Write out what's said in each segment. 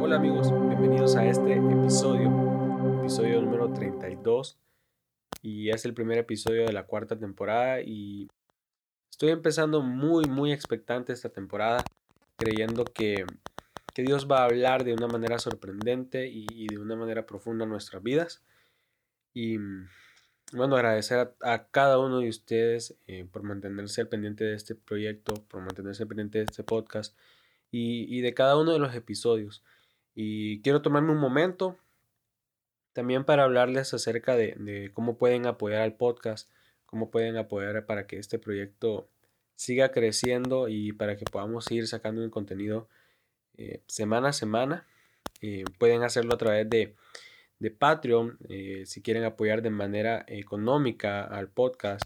hola amigos, bienvenidos a este episodio, episodio número 32 y es el primer episodio de la cuarta temporada y estoy empezando muy muy expectante esta temporada creyendo que, Dios va a hablar de una manera sorprendente y, de una manera profunda en nuestras vidas y bueno, agradecer a, cada uno de ustedes eh, por mantenerse al pendiente de este proyecto, por mantenerse al pendiente de este podcast y, de cada uno de los episodios. Y quiero tomarme un momento también para hablarles acerca de, cómo pueden apoyar al podcast, cómo pueden apoyar para que este proyecto siga creciendo y para que podamos seguir sacando un contenido eh, semana a semana. Eh, pueden hacerlo a través de, de Patreon eh, si quieren apoyar de manera económica al podcast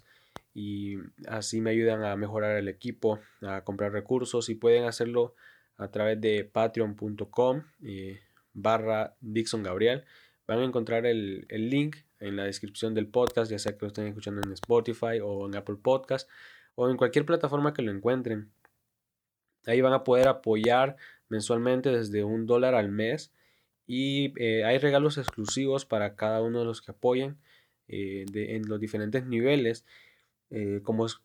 y así me ayudan a mejorar el equipo, a comprar recursos y pueden hacerlo a través de patreon.com eh, barra Dixon Gabriel. Van a encontrar el, link en la descripción del podcast, ya sea que lo estén escuchando en Spotify o en Apple Podcast o en cualquier plataforma que lo encuentren. Ahí van a poder apoyar mensualmente desde un dólar al mes y eh, hay regalos exclusivos para cada uno de los que apoyen eh, en los diferentes niveles, como es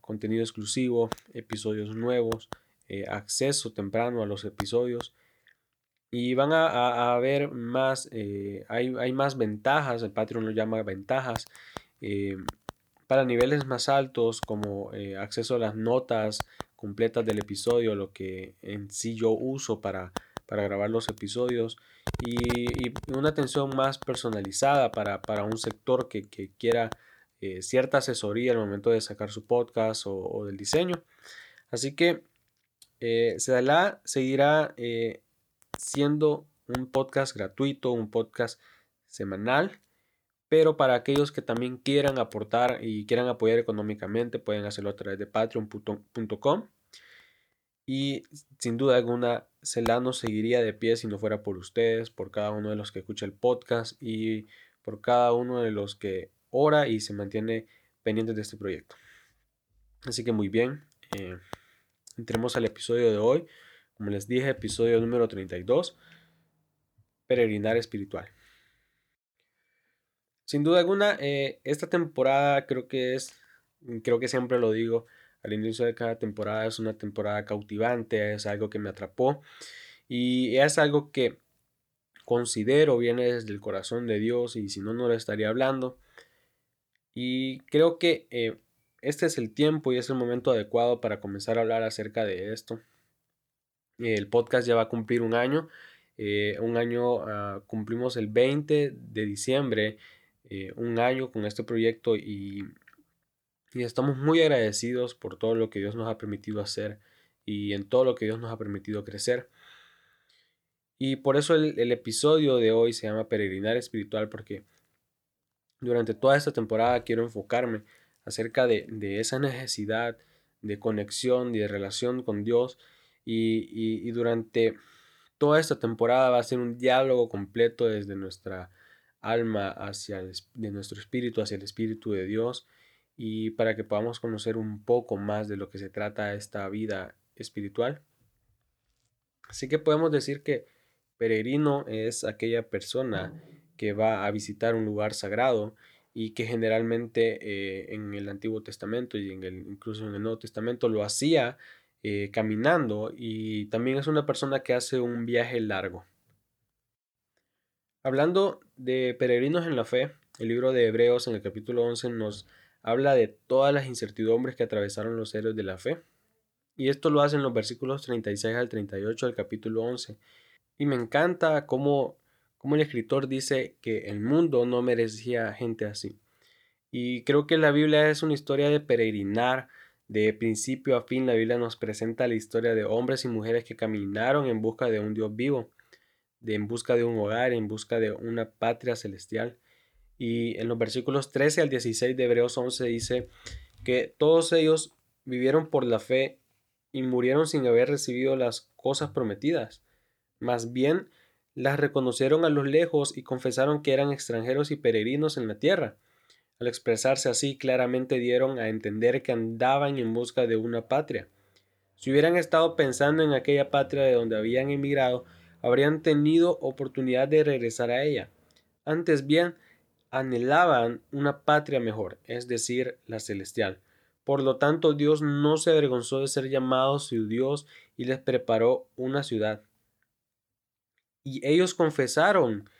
contenido exclusivo, episodios nuevos, eh, acceso temprano a los episodios y van a, ver más, eh, hay, más ventajas, el Patreon lo llama ventajas, eh, para niveles más altos como acceso a las notas completas del episodio, lo que en sí yo uso para, para grabar los episodios y, una atención más personalizada para, un sector que, quiera cierta asesoría al momento de sacar su podcast o, del diseño. Así que eh, seguirá eh, siendo un podcast gratuito, un podcast semanal, pero para aquellos que también quieran aportar y quieran apoyar económicamente, pueden hacerlo a través de patreon.com. Y sin duda alguna, Celano seguiría de pie si no fuera por ustedes, por cada uno de los que escucha el podcast y por cada uno de los que ora y se mantiene pendiente de este proyecto. Así que muy bien. Eh, entremos al episodio de hoy. Como les dije, episodio número 32, peregrinar espiritual. Sin duda alguna, eh, esta temporada creo que es, creo que siempre lo digo, al inicio de cada temporada es una temporada cautivante, es algo que me atrapó y es algo que considero viene desde el corazón de Dios y si no, no lo estaría hablando. Y creo que eh, este es el tiempo y es el momento adecuado para comenzar a hablar acerca de esto. El podcast ya va a cumplir un año. Eh, un año, ah, cumplimos el 20 de diciembre, eh, un año con este proyecto y, estamos muy agradecidos por todo lo que Dios nos ha permitido hacer y en todo lo que Dios nos ha permitido crecer. Y por eso el, el episodio de hoy se llama Peregrinar Espiritual porque durante toda esta temporada quiero enfocarme acerca de, esa necesidad de conexión y de relación con Dios. Y, durante toda esta temporada va a ser un diálogo completo desde nuestra alma hacia de nuestro espíritu hacia el espíritu de Dios y para que podamos conocer un poco más de lo que se trata esta vida espiritual. Así que podemos decir que peregrino es aquella persona que va a visitar un lugar sagrado y que generalmente eh, en el Antiguo Testamento y en el, incluso en el Nuevo Testamento lo hacía eh, caminando y también es una persona que hace un viaje largo. Hablando de peregrinos en la fe, el libro de Hebreos en el capítulo 11 nos habla de todas las incertidumbres que atravesaron los héroes de la fe. Y esto lo hace en los versículos 36 al 38 del capítulo 11. Y me encanta cómo como el escritor dice que el mundo no merecía gente así. Y creo que la Biblia es una historia de peregrinar, de principio a fin la Biblia nos presenta la historia de hombres y mujeres que caminaron en busca de un Dios vivo, de en busca de un hogar, en busca de una patria celestial. Y en los versículos 13 al 16 de Hebreos 11 dice que todos ellos vivieron por la fe y murieron sin haber recibido las cosas prometidas. Más bien las reconocieron a lo lejos y confesaron que eran extranjeros y peregrinos en la tierra. Al expresarse así, claramente dieron a entender que andaban en busca de una patria. Si hubieran estado pensando en aquella patria de donde habían emigrado, habrían tenido oportunidad de regresar a ella. Antes bien, anhelaban una patria mejor, es decir, la celestial. Por lo tanto, Dios no se avergonzó de ser llamado su Dios y les preparó una ciudad. Y ellos confesaron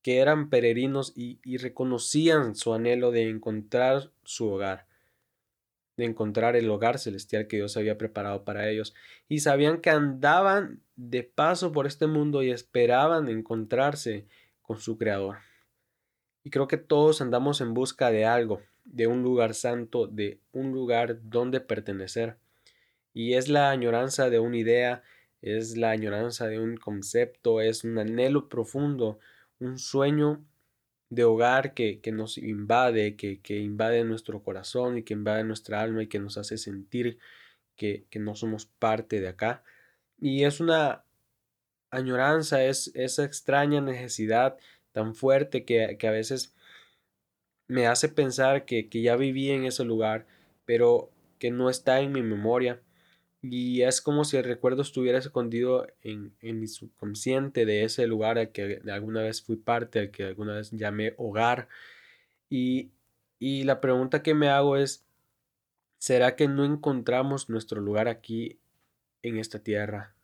que eran peregrinos y, reconocían su anhelo de encontrar su hogar, de encontrar el hogar celestial que Dios había preparado para ellos. Y sabían que andaban de paso por este mundo y esperaban encontrarse con su Creador. Y creo que todos andamos en busca de algo, de un lugar santo, de un lugar donde pertenecer. Y es la añoranza de una idea, es la añoranza de un concepto, es un anhelo profundo, un sueño de hogar que, nos invade, que, que, invade nuestro corazón y que invade nuestra alma y que nos hace sentir que, que no somos parte de acá. Y es una añoranza, es esa extraña necesidad tan fuerte que, que a veces me hace pensar que, que, ya viví en ese lugar, pero que no está en mi memoria. Y es como si el recuerdo estuviera escondido en, en mi subconsciente de ese lugar al que alguna vez fui parte, al que alguna vez llamé hogar. Y, y la pregunta que me hago es, ¿será que no encontramos nuestro lugar aquí en esta tierra?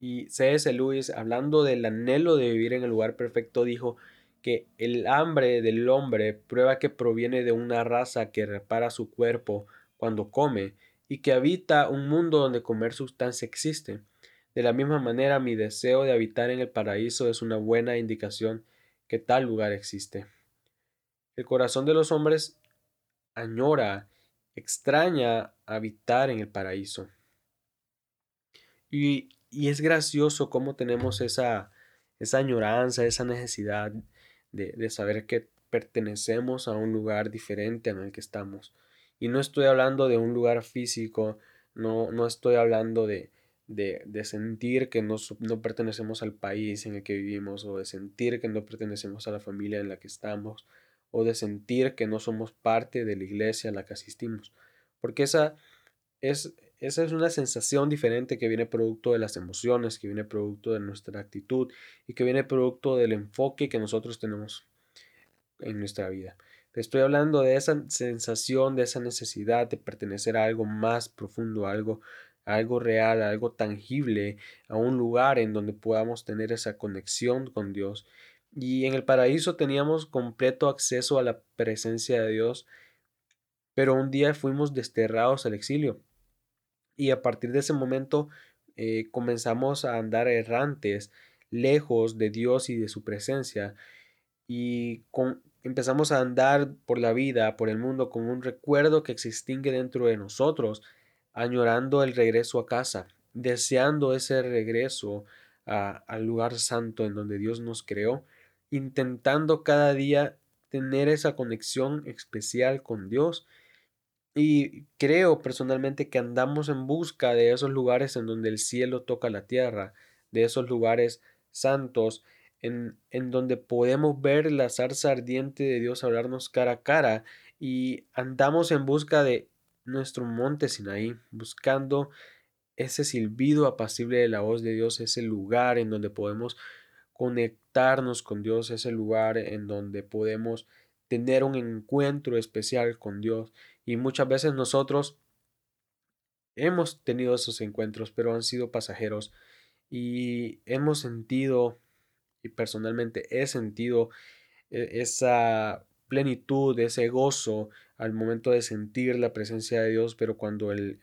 Y C.S. Lewis, hablando del anhelo de vivir en el lugar perfecto, dijo que el hambre del hombre prueba que proviene de una raza que repara su cuerpo cuando come y que habita un mundo donde comer sustancia existe. De la misma manera, mi deseo de habitar en el paraíso es una buena indicación que tal lugar existe. El corazón de los hombres añora, extraña habitar en el paraíso. Y y es gracioso cómo tenemos esa, esa añoranza, esa necesidad de, de, saber que pertenecemos a un lugar diferente en el que estamos. Y no estoy hablando de un lugar físico, no, no estoy hablando de, de, de sentir que no, no, pertenecemos al país en el que vivimos, o de sentir que no pertenecemos a la familia en la que estamos, o de sentir que no somos parte de la iglesia a la que asistimos. Porque esa es, esa es una sensación diferente que viene producto de las emociones, que viene producto de nuestra actitud y que viene producto del enfoque que nosotros tenemos en nuestra vida. estoy hablando de esa sensación, de esa necesidad de pertenecer a algo más profundo, a algo, algo real, algo tangible, a un lugar en donde podamos tener esa conexión con Dios. Y en el paraíso teníamos completo acceso a la presencia de Dios, pero un día fuimos desterrados al exilio y a partir de ese momento eh, comenzamos a andar errantes, lejos de Dios y de su presencia. Y empezamos a andar por la vida, por el mundo, con un recuerdo que se extingue dentro de nosotros, añorando el regreso a casa, deseando ese regreso al lugar santo en donde Dios nos creó, intentando cada día tener esa conexión especial con Dios y creo personalmente que andamos en busca de esos lugares en donde el cielo toca la tierra, de esos lugares santos, en, en donde podemos ver la zarza ardiente de Dios hablarnos cara a cara y andamos en busca de nuestro monte Sinaí, buscando ese silbido apacible de la voz de Dios, ese lugar en donde podemos conectarnos con Dios, ese lugar en donde podemos tener un encuentro especial con Dios y muchas veces nosotros hemos tenido esos encuentros, pero han sido pasajeros y hemos sentido, y personalmente he sentido e-, esa plenitud, ese gozo al momento de sentir la presencia de Dios, pero cuando el,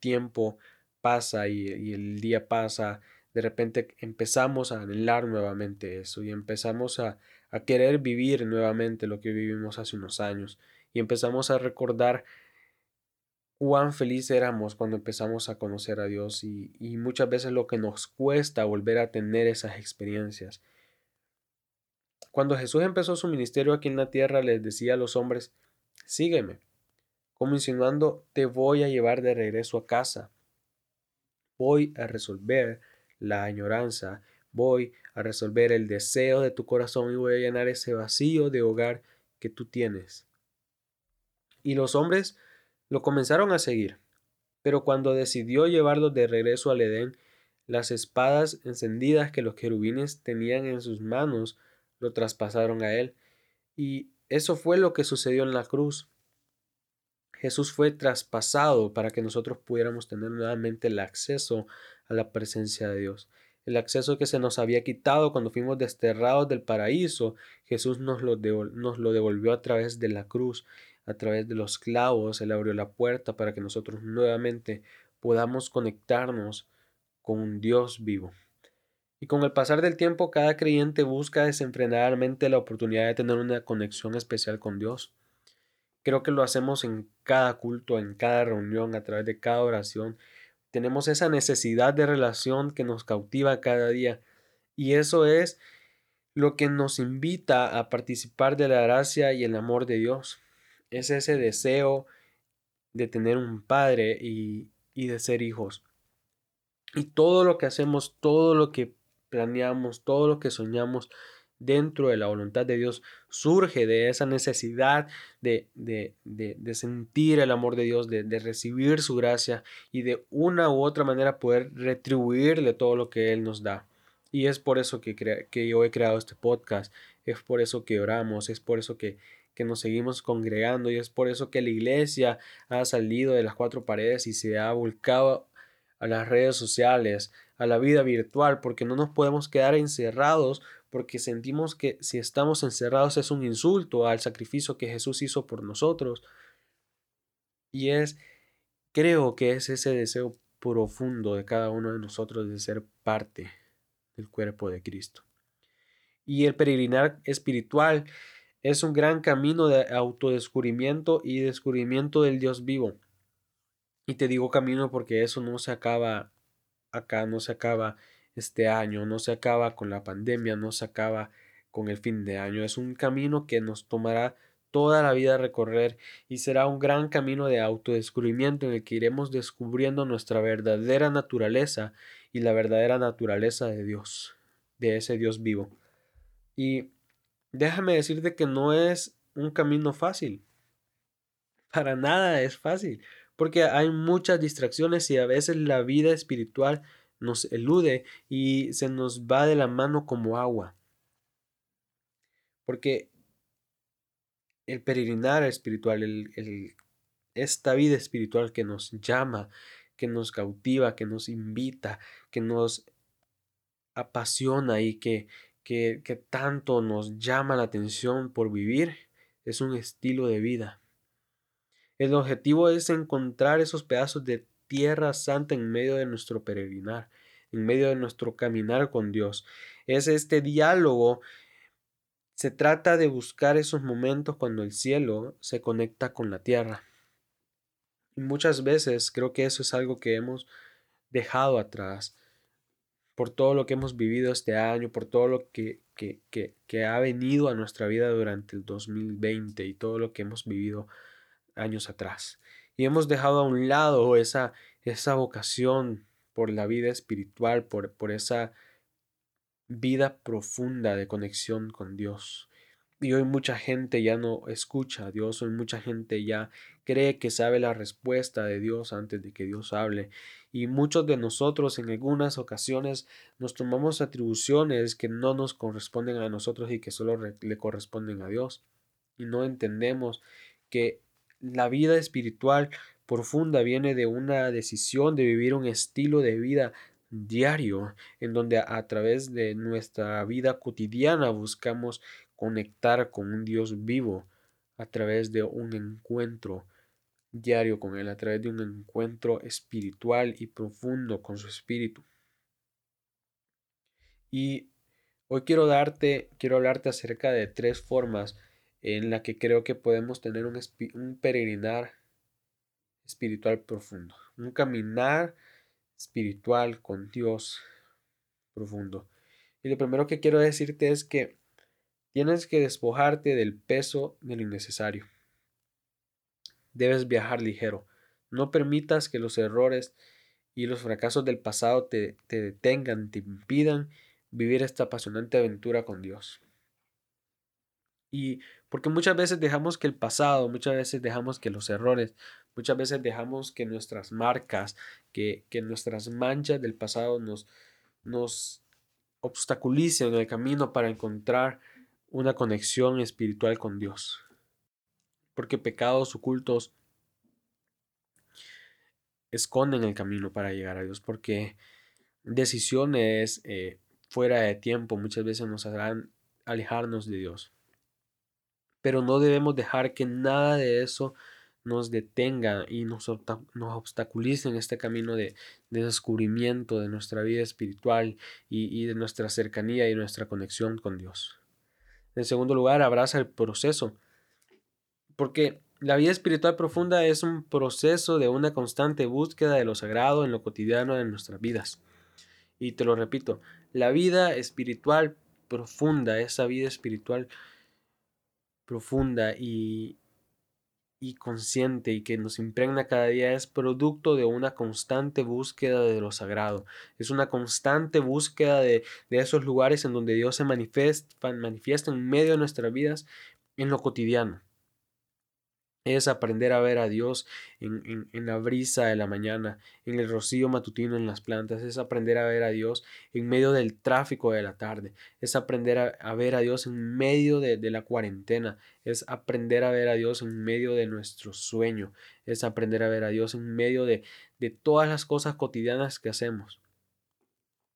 tiempo pasa y, y, el día pasa, de repente empezamos a anhelar nuevamente eso y empezamos a, a querer vivir nuevamente lo que vivimos hace unos años y empezamos a recordar cuán feliz éramos cuando empezamos a conocer a Dios y, y, muchas veces lo que nos cuesta volver a tener esas experiencias. Cuando Jesús empezó su ministerio aquí en la tierra, les decía a los hombres, sígueme, como insinuando, te voy a llevar de regreso a casa. Voy a resolver la añoranza, voy a resolver el deseo de tu corazón y voy a llenar ese vacío de hogar que tú tienes. Y los hombres lo comenzaron a seguir. Pero cuando decidió llevarlos de regreso al Edén, las espadas encendidas que los querubines tenían en sus manos lo traspasaron a él. Y eso fue lo que sucedió en la cruz. Jesús fue traspasado para que nosotros pudiéramos tener nuevamente el acceso a la presencia de Dios. El acceso que se nos había quitado cuando fuimos desterrados del paraíso, Jesús nos lo, nos lo devolvió a través de la cruz, a través de los clavos. Él abrió la puerta para que nosotros nuevamente podamos conectarnos con un Dios vivo. Y con el pasar del tiempo, cada creyente busca desenfrenadamente la oportunidad de tener una conexión especial con Dios. Creo que lo hacemos en cada culto, en cada reunión, a través de cada oración. Tenemos esa necesidad de relación que nos cautiva cada día. Y eso es lo que nos invita a participar de la gracia y el amor de Dios. Es ese deseo de tener un padre y, y de ser hijos. Y todo lo que hacemos, todo lo que planeamos, todo lo que soñamos dentro de la voluntad de Dios surge de esa necesidad de, de, de, sentir el amor de Dios, de, recibir su gracia y de una u otra manera poder retribuirle todo lo que Él nos da. Y es por eso que, que yo he creado este podcast, es por eso que oramos, es por eso que, que nos seguimos congregando y es por eso que la iglesia ha salido de las cuatro paredes y se ha volcado a las redes sociales, a la vida virtual, porque no nos podemos quedar encerrados, porque sentimos que si estamos encerrados es un insulto al sacrificio que Jesús hizo por nosotros. Y es, creo que es ese deseo profundo de cada uno de nosotros de ser parte del cuerpo de Cristo. Y el peregrinar espiritual es un gran camino de autodescubrimiento y descubrimiento del Dios vivo. Y te digo camino porque eso no se acaba acá, no se acaba este año, no se acaba con la pandemia, no se acaba con el fin de año. Es un camino que nos tomará toda la vida recorrer y será un gran camino de autodescubrimiento en el que iremos descubriendo nuestra verdadera naturaleza y la verdadera naturaleza de Dios, de ese Dios vivo. Y déjame decirte que no es un camino fácil. Para nada es fácil porque hay muchas distracciones y a veces la vida espiritual nos elude y se nos va de la mano como agua. Porque el peregrinar espiritual, el, esta vida espiritual que nos llama, que nos cautiva, que nos invita, que nos apasiona y que, que, tanto nos llama la atención por vivir, es un estilo de vida. El objetivo es encontrar esos pedazos de tierra santa en medio de nuestro peregrinar, en medio de nuestro caminar con Dios. Es este diálogo. Se trata de buscar esos momentos cuando el cielo se conecta con la tierra. Y muchas veces creo que eso es algo que hemos dejado atrás por todo lo que hemos vivido este año, por todo lo que, que, que, que ha venido a nuestra vida durante el 2020 y todo lo que hemos vivido años atrás. Y hemos dejado a un lado esa, esa vocación por la vida espiritual, por, por esa vida profunda de conexión con Dios. Y hoy mucha gente ya no escucha a Dios, hoy mucha gente ya cree que sabe la respuesta de Dios antes de que Dios hable. Y muchos de nosotros en algunas ocasiones nos tomamos atribuciones que no nos corresponden a nosotros y que solo le corresponden a Dios. Y no entendemos que la vida espiritual profunda viene de una decisión de vivir un estilo de vida diario, en donde a, través de nuestra vida cotidiana buscamos conectar con un Dios vivo a través de un encuentro diario con Él, a través de un encuentro espiritual y profundo con su espíritu. Y hoy quiero darte, quiero hablarte acerca de tres formas en la que creo que podemos tener un, un peregrinar espiritual profundo, un caminar espiritual con Dios profundo. Y lo primero que quiero decirte es que tienes que despojarte del peso de lo innecesario. Debes viajar ligero. No permitas que los errores y los fracasos del pasado te, te detengan, te impidan vivir esta apasionante aventura con Dios. Y porque muchas veces dejamos que el pasado, muchas veces dejamos que los errores, muchas veces dejamos que nuestras marcas, que, que nuestras manchas del pasado nos, nos obstaculicen el camino para encontrar una conexión espiritual con Dios. Porque pecados ocultos esconden el camino para llegar a Dios, porque decisiones eh, fuera de tiempo muchas veces nos harán alejarnos de Dios. Pero no debemos dejar que nada de eso nos detenga y nos, nos obstaculice en este camino de, descubrimiento de nuestra vida espiritual y, de nuestra cercanía y nuestra conexión con Dios. En segundo lugar, abraza el proceso, porque la vida espiritual profunda es un proceso de una constante búsqueda de lo sagrado en lo cotidiano de nuestras vidas. Y te lo repito, la vida espiritual profunda, esa vida espiritual profunda y, y consciente y que nos impregna cada día es producto de una constante búsqueda de lo sagrado. Es una constante búsqueda de, de esos lugares en donde Dios se manifiesta, manifiesta en medio de nuestras vidas en lo cotidiano es aprender a ver a Dios en, la brisa de la mañana, en el rocío matutino en las plantas, es aprender a ver a Dios en medio del tráfico de la tarde, es aprender a, ver a Dios en medio de, la cuarentena, es aprender a ver a Dios en medio de nuestro sueño, es aprender a ver a Dios en medio de, de todas las cosas cotidianas que hacemos.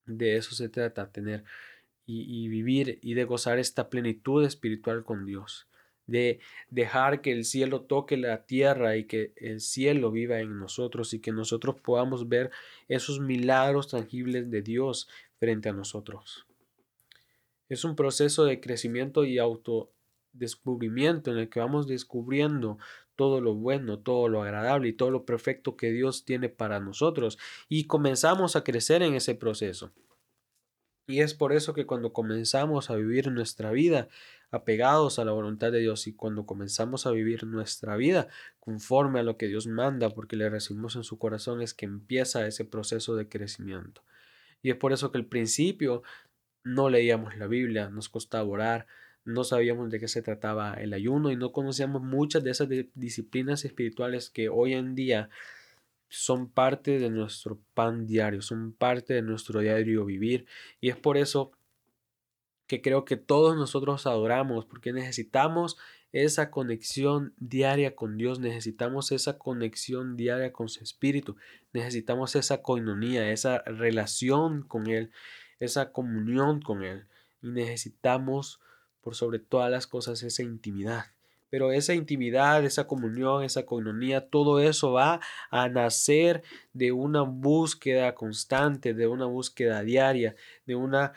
De eso se trata, tener y vivir y de gozar esta plenitud espiritual con Dios de dejar que el cielo toque la tierra y que el cielo viva en nosotros y que nosotros podamos ver esos milagros tangibles de Dios frente a nosotros. Es un proceso de crecimiento y autodescubrimiento en el que vamos descubriendo todo lo bueno, todo lo agradable y todo lo perfecto que Dios tiene para nosotros y comenzamos a crecer en ese proceso. Y es por eso que cuando comenzamos a vivir nuestra vida apegados a la voluntad de Dios y cuando comenzamos a vivir nuestra vida conforme a lo que Dios manda, porque le recibimos en su corazón, es que empieza ese proceso de crecimiento. Y es por eso que al principio no leíamos la Biblia, nos costaba orar, no sabíamos de qué se trataba el ayuno y no conocíamos muchas de esas disciplinas espirituales que hoy en día son parte de nuestro pan diario, son parte de nuestro diario vivir. Y es por eso creo que todos nosotros adoramos, porque necesitamos esa conexión diaria con Dios, necesitamos esa conexión diaria con su Espíritu, necesitamos esa coinonía, esa relación con Él, esa comunión con Él. Y necesitamos, por sobre todas las cosas, esa intimidad. Pero esa intimidad, esa comunión, esa coinonía, todo eso va a nacer de una búsqueda constante, de una búsqueda diaria, de una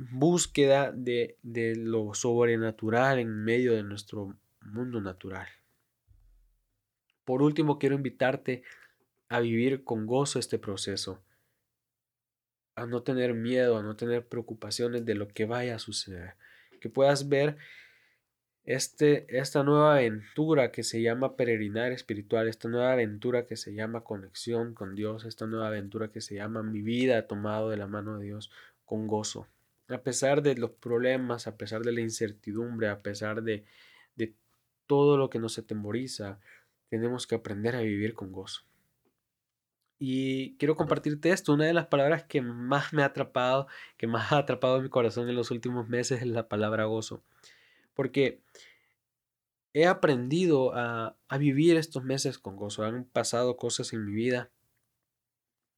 búsqueda de, de lo sobrenatural en medio de nuestro mundo natural. Por último, quiero invitarte a vivir con gozo este proceso, a no tener miedo, a no tener preocupaciones de lo que vaya a suceder, que puedas ver este, esta nueva aventura que se llama peregrinar espiritual, esta nueva aventura que se llama conexión con Dios, esta nueva aventura que se llama mi vida tomado de la mano de Dios con gozo. A pesar de los problemas, a pesar de la incertidumbre, a pesar de, de todo lo que nos atemoriza, tenemos que aprender a vivir con gozo. Y quiero compartirte esto. Una de las palabras que más me ha atrapado, que más ha atrapado mi corazón en los últimos meses es la palabra gozo porque he aprendido a, vivir estos meses con gozo. Han pasado cosas en mi vida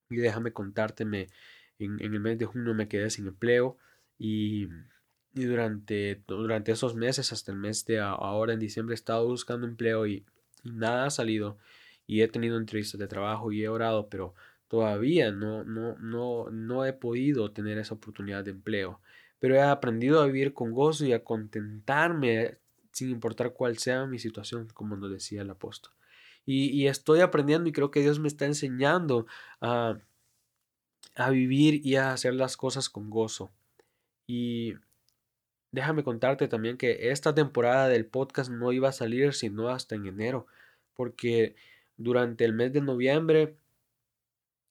y déjame contárteme, en, el mes de junio me quedé sin empleo y, durante, durante esos meses, hasta el mes de ahora en diciembre, he estado buscando empleo y, nada ha salido y he tenido entrevistas de trabajo y he orado, pero todavía no, no, no, no he podido tener esa oportunidad de empleo pero he aprendido a vivir con gozo y a contentarme sin importar cuál sea mi situación, como nos decía el apóstol. Y, estoy aprendiendo y creo que Dios me está enseñando a, a vivir y a hacer las cosas con gozo. Y déjame contarte también que esta temporada del podcast no iba a salir sino hasta en enero, porque durante el mes de noviembre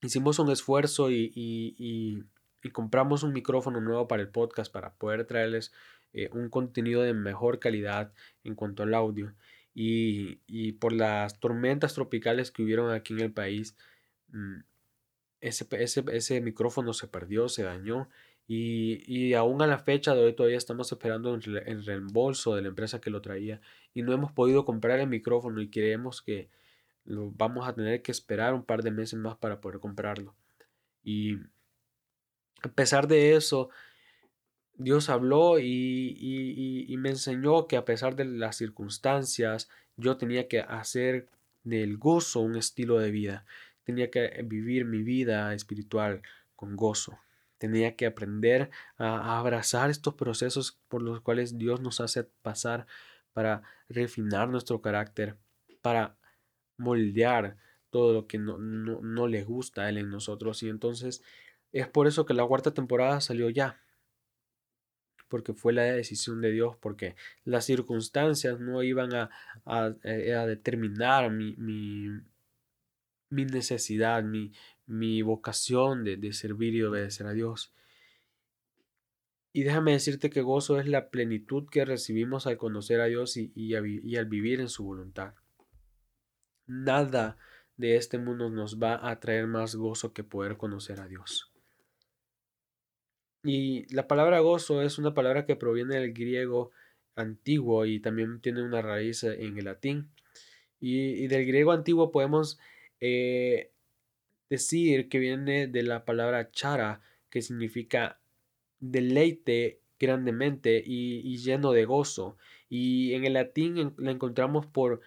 hicimos un esfuerzo y, y compramos un micrófono nuevo para el podcast para poder traerles eh, un contenido de mejor calidad en cuanto al audio. Y, por las tormentas tropicales que hubieron aquí en el país, mm, ese, ese, micrófono se perdió, se dañó. Y, y, aún a la fecha de hoy todavía estamos esperando el reembolso de la empresa que lo traía. Y no hemos podido comprar el micrófono y creemos que lo vamos a tener que esperar un par de meses más para poder comprarlo. Y a pesar de eso, Dios habló y, me enseñó que a pesar de las circunstancias, yo tenía que hacer del gozo un estilo de vida. Tenía que vivir mi vida espiritual con gozo. Tenía que aprender a, abrazar estos procesos por los cuales Dios nos hace pasar para refinar nuestro carácter, para moldear todo lo que no, no, no le gusta a Él en nosotros. Y entonces es por eso que la cuarta temporada salió ya porque fue la decisión de Dios, porque las circunstancias no iban a, eh, determinar mi, mi, necesidad, mi, mi vocación de, servir y obedecer a Dios. Y déjame decirte que gozo es la plenitud que recibimos al conocer a Dios y, y, al vivir en su voluntad. Nada de este mundo nos va a traer más gozo que poder conocer a Dios. Y la palabra gozo es una palabra que proviene del griego antiguo y también tiene una raíz en el latín. Y, del griego antiguo podemos eh, decir que viene de la palabra chara, que significa deleite grandemente y, lleno de gozo. Y en el latín la encontramos por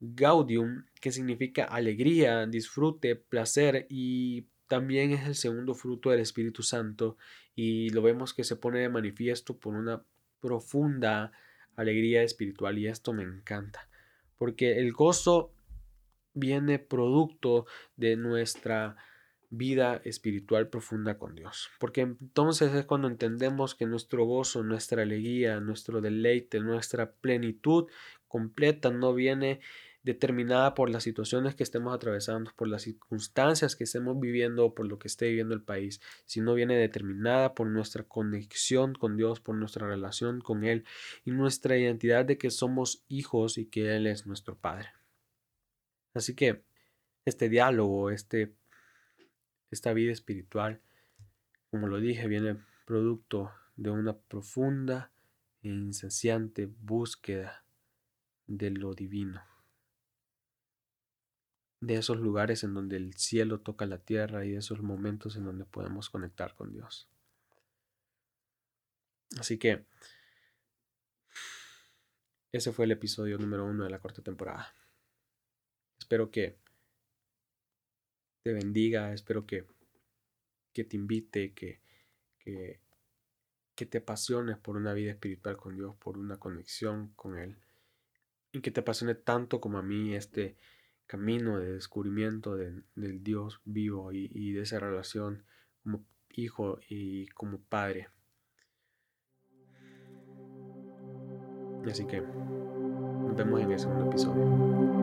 gaudium, que significa alegría, disfrute, placer y también es el segundo fruto del Espíritu Santo y lo vemos que se pone de manifiesto por una profunda alegría espiritual y esto me encanta porque el gozo viene producto de nuestra vida espiritual profunda con Dios. Porque entonces es cuando entendemos que nuestro gozo, nuestra alegría, nuestro deleite, nuestra plenitud completa no viene determinada por las situaciones que estemos atravesando, por las circunstancias que estemos viviendo, por lo que esté viviendo el país, sino viene determinada por nuestra conexión con Dios, por nuestra relación con Él y nuestra identidad de que somos hijos y que Él es nuestro Padre. Así que este diálogo, este, esta vida espiritual, como lo dije, viene producto de una profunda e insaciante búsqueda de lo divino de esos lugares en donde el cielo toca la tierra y de esos momentos en donde podemos conectar con Dios. Así que ese fue el episodio número uno de la cuarta temporada. Espero que te bendiga, espero que, que te invite, que, que, que te apasiones por una vida espiritual con Dios, por una conexión con Él, y que te apasione tanto como a mí este camino de descubrimiento del Dios vivo y, de esa relación como hijo y como padre. Así que nos vemos en el segundo episodio.